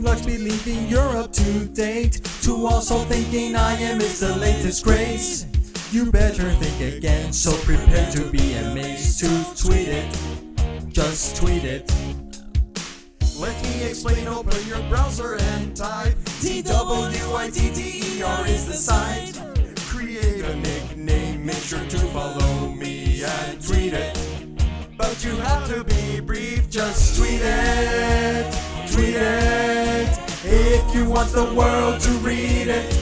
luck believing you're up to date, to also thinking I am is the latest craze. You better think again, so prepare to be amazed to tweet it. Just tweet it. Let me explain, open your browser and type T-W-I-T-T-E-R is the site. Create a nickname, make sure to follow me and tweet it. But you have to be brief, just tweet it, you want the world to read it,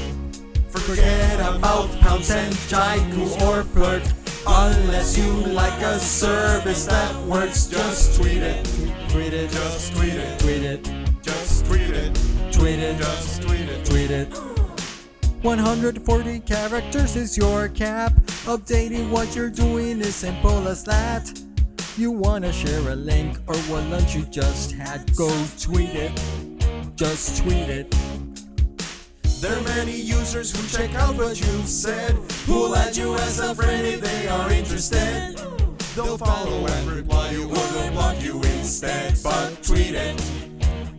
forget about Pownce and Jaiku or Plurk. Unless you like a service that works, just tweet it. Tweet it. Just tweet it. Tweet it. Just tweet it. Tweet it. Just tweet it. Tweet it. 140 characters is your cap. Updating what you're doing is simple as that. You wanna share a link or what lunch you just had? Go tweet it. Just tweet it. There are many users who check out what you've said, who'll add you as a friend if they are interested. They'll follow and reply you or they'll block you instead, but tweet it.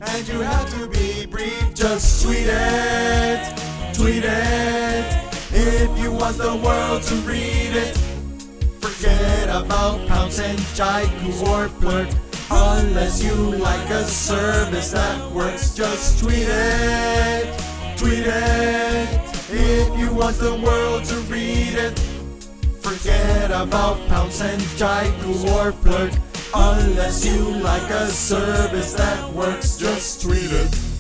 And you have to be brief, just tweet it, tweet it. If you want the world to read it, forget about Pownce and Jaiku or Plurk. Unless you like a service that works, just tweet it, tweet it. If you want the world to read it, forget about Pownce and Jaiku or Plurk. Unless you like a service that works, just tweet it.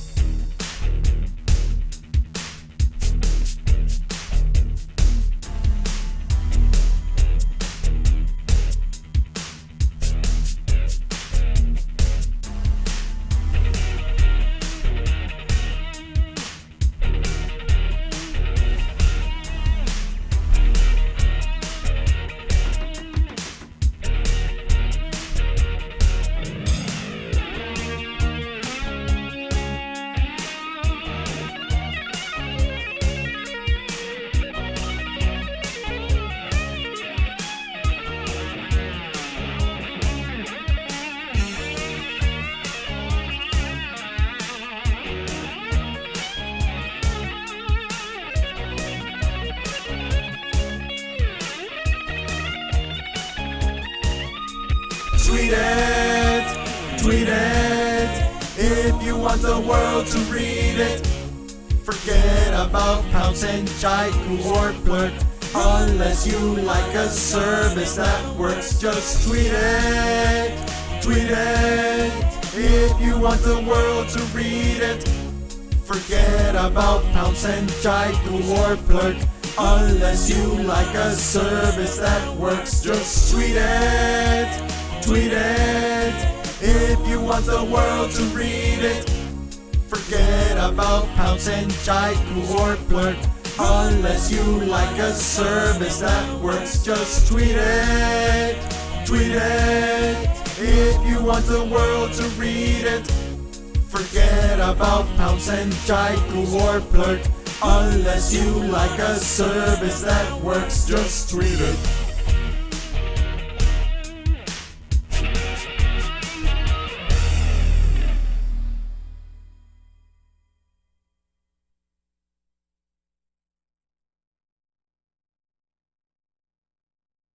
Tweet it, tweet it. If you want the world to read it, forget about Pownce and Jaiku or Plurk. Unless you like a service that works, just tweet it, tweet it. If you want the world to read it, forget about Pownce and Jaiku or Plurk. Unless you like a service that works, just tweet it. Tweet it if you want the world to read it. Forget about Pownce and Jaiku or Plurk. Unless you like a service that works, just tweet it. Tweet it if you want the world to read it. Forget about Pownce and Jaiku or Plurk. Unless you like a service that works, just tweet it.